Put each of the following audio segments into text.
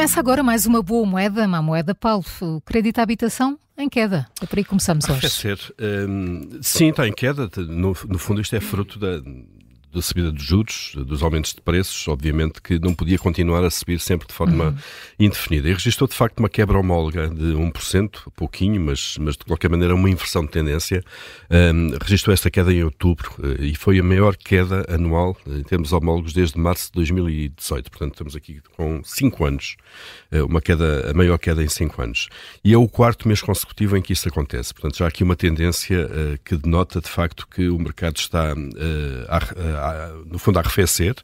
começa agora mais uma boa moeda, uma moeda, Paulo. O crédito à habitação em queda. É por aí que começamos hoje. Arrefecer. Um, sim, está em queda. No, no fundo, isto é fruto da da subida dos juros, dos aumentos de preços, obviamente que não podia continuar a subir sempre de forma uhum. indefinida. E registrou de facto uma quebra homóloga de 1%, pouquinho, mas, mas de qualquer maneira uma inversão de tendência. Um, registrou esta queda em outubro uh, e foi a maior queda anual em termos homólogos desde março de 2018. Portanto, estamos aqui com 5 anos, uh, uma queda, a maior queda em 5 anos. E é o quarto mês consecutivo em que isso acontece. Portanto, já há aqui uma tendência uh, que denota de facto que o mercado está a no fundo, a arrefecer.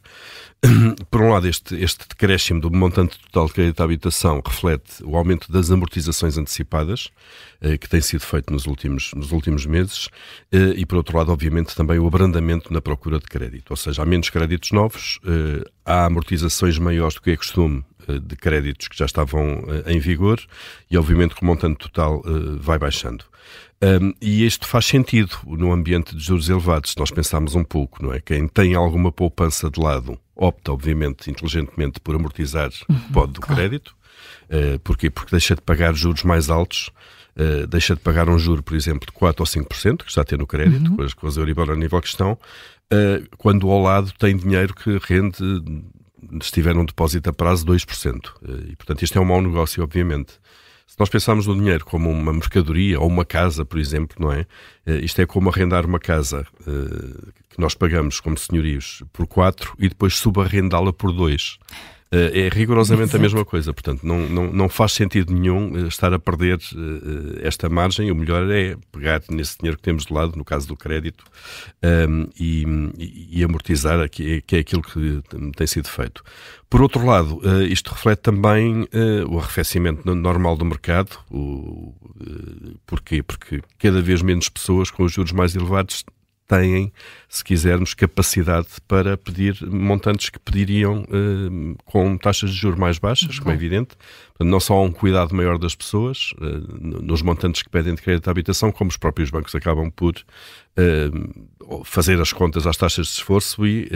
Por um lado, este, este decréscimo do montante total de crédito à habitação reflete o aumento das amortizações antecipadas, eh, que tem sido feito nos últimos, nos últimos meses, eh, e por outro lado, obviamente, também o abrandamento na procura de crédito. Ou seja, há menos créditos novos, eh, há amortizações maiores do que é costume de créditos que já estavam em vigor e, obviamente, que o montante total vai baixando. Um, e isto faz sentido no ambiente de juros elevados, se nós pensarmos um pouco, não é? Quem tem alguma poupança de lado opta, obviamente, inteligentemente por amortizar o uhum, pode do claro. crédito. Uh, porquê? Porque deixa de pagar juros mais altos, uh, deixa de pagar um juro, por exemplo, de 4 ou 5%, que está a ter no crédito, uhum. com, as, com as Euribor a nível que estão, uh, quando ao lado tem dinheiro que rende, se tiver um depósito a prazo, 2%. Uh, e, portanto, isto é um mau negócio, obviamente. Se nós pensarmos no dinheiro como uma mercadoria ou uma casa, por exemplo, não é? Eh, isto é como arrendar uma casa eh, que nós pagamos como senhorios por 4 e depois subarrendá-la por 2. Eh, é rigorosamente a mesma coisa. Portanto, não, não, não faz sentido nenhum eh, estar a perder uh, esta margem. O melhor é pegar nesse dinheiro que temos de lado, no caso do crédito, um, ehm, e, e, amortizar, que é aquilo que tem sido feito. Por outro lado, isto reflete também o arrefecimento normal do mercado. O, porquê? Porque cada vez menos pessoas com os juros mais elevados têm, se quisermos, capacidade para pedir montantes que pediriam uh, com taxas de juros mais baixas, como é evidente. Portanto, não só há um cuidado maior das pessoas uh, nos montantes que pedem de crédito à habitação, como os próprios bancos acabam por uh, fazer as contas às taxas de esforço e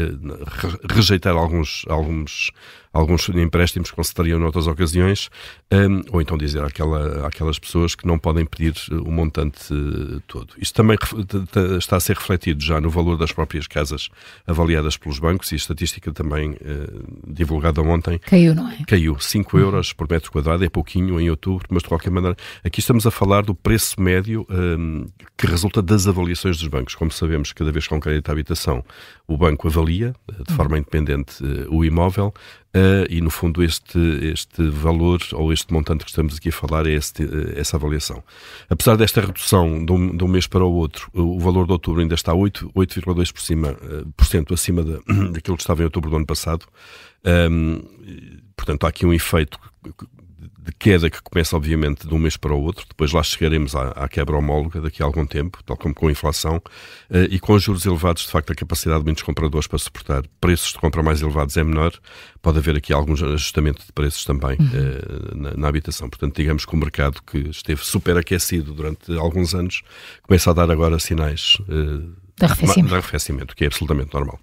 rejeitar alguns, alguns alguns empréstimos que concederiam noutras ocasiões, um, ou então dizer àquela, àquelas pessoas que não podem pedir o montante uh, todo. Isto também está a ser refletido já no valor das próprias casas avaliadas pelos bancos e a estatística também divulgada ontem. Caiu, não é? Caiu. 5 uhum. euros por metro quadrado, é pouquinho em outubro, mas de qualquer maneira, aqui estamos a falar do preço médio um, que resulta das avaliações dos bancos. Como sabemos, cada vez que há um crédito à habitação, o banco avalia, de forma independente, uh, o imóvel, Uh, e, no fundo, este, este valor ou este montante que estamos aqui a falar é este, essa avaliação. Apesar desta redução de um, de um, mês para o outro, o valor de outubro ainda está 8,2% por cima, por cento acima de, daquilo que estava em outubro do ano passado. Um, portanto, há aqui um efeito de queda que começa, obviamente, de um mês para o outro. Depois lá chegaremos à, à quebra homóloga daqui a algum tempo, tal como com a inflação. Uh, e com os juros elevados, de facto, a capacidade de muitos compradores para suportar preços de compra mais elevados é menor. Pode haver aqui algum ajustamento de preços também uhum. uh, na, na, habitação. Portanto, digamos que o mercado que esteve super aquecido durante alguns anos começa a dar agora sinais uh, de arrefecimento. de arrefecimento, que é absolutamente normal.